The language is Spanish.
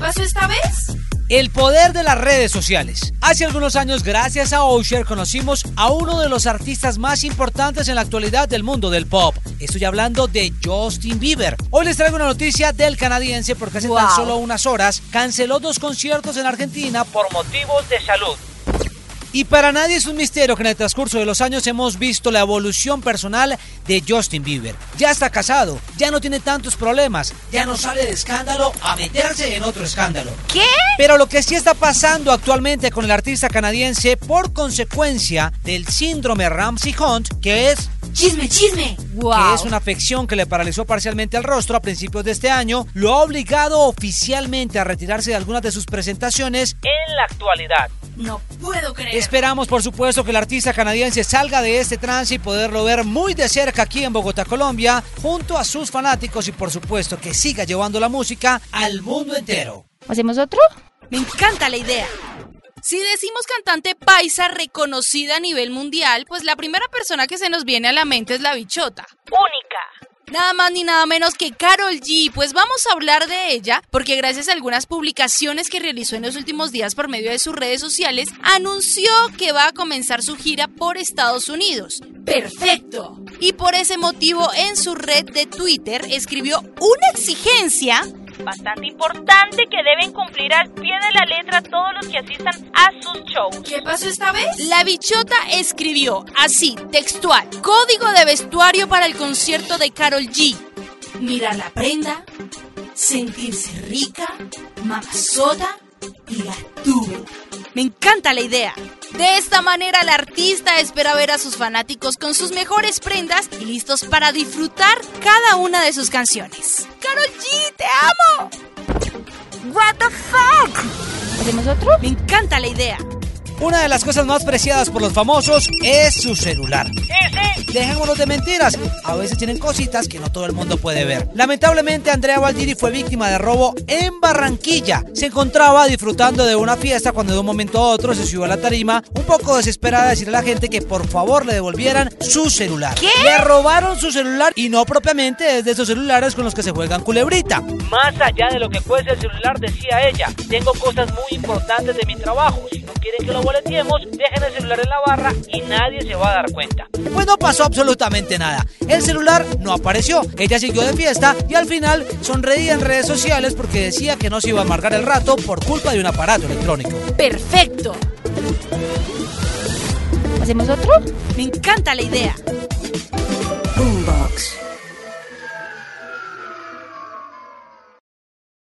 pasó esta vez? El poder de las redes sociales. Hace algunos años, gracias a Osher, conocimos a uno de los artistas más importantes en la actualidad del mundo del pop. Estoy hablando de Justin Bieber. Hoy les traigo una noticia del canadiense porque hace tan solo unas horas canceló dos conciertos en Argentina por motivos de salud. Y para nadie es un misterio que en el transcurso de los años hemos visto la evolución personal de Justin Bieber. Ya está casado, ya no tiene tantos problemas, ya no sale de escándalo a meterse en otro escándalo. ¿Qué? Pero lo que sí está pasando actualmente con el artista canadiense por consecuencia del síndrome Ramsey Hunt, que es Chisme, chisme. que es una afección que le paralizó parcialmente el rostro a principios de este año, lo ha obligado oficialmente a retirarse de algunas de sus presentaciones en la actualidad. No puedo creer. Esperamos, por supuesto, que el artista canadiense salga de este trance y poderlo ver muy de cerca aquí en Bogotá, Colombia, junto a sus fanáticos y, por supuesto, que siga llevando la música al mundo entero. ¿Hacemos otro? Me encanta la idea. Si decimos cantante paisa reconocida a nivel mundial, pues la primera persona que se nos viene a la mente es la bichota. Única. Nada más ni nada menos que Carol G. Pues vamos a hablar de ella porque gracias a algunas publicaciones que realizó en los últimos días por medio de sus redes sociales, anunció que va a comenzar su gira por Estados Unidos. Perfecto. Y por ese motivo en su red de Twitter escribió una exigencia Bastante importante que deben cumplir al pie de la letra todos los que asistan a sus shows. ¿Qué pasó esta vez? La bichota escribió así, textual, código de vestuario para el concierto de Carol G. Mirar la prenda, sentirse rica, mamazota y la tuve. Me encanta la idea. De esta manera, la artista espera ver a sus fanáticos con sus mejores prendas y listos para disfrutar cada una de sus canciones. ¡Carol G, te amo! What the fuck? ¿Hacemos otro? Me encanta la idea. Una de las cosas más preciadas por los famosos es su celular. Dejémonos de mentiras. A veces tienen cositas que no todo el mundo puede ver. Lamentablemente, Andrea Valdiri fue víctima de robo en Barranquilla. Se encontraba disfrutando de una fiesta cuando de un momento a otro se subió a la tarima, un poco desesperada a decirle a la gente que por favor le devolvieran su celular. ¿Qué? Le robaron su celular y no propiamente es de esos celulares con los que se juegan culebrita. Más allá de lo que cuesta el celular, decía ella, tengo cosas muy importantes de mi trabajo. Si no quieren que lo boleteemos, dejen el celular en la barra y nadie se va a dar cuenta. Pues no pasó absolutamente nada. El celular no apareció. Ella siguió de fiesta y al final sonreía en redes sociales porque decía que no se iba a amargar el rato por culpa de un aparato electrónico. ¡Perfecto! ¿Hacemos otro? Me encanta la idea.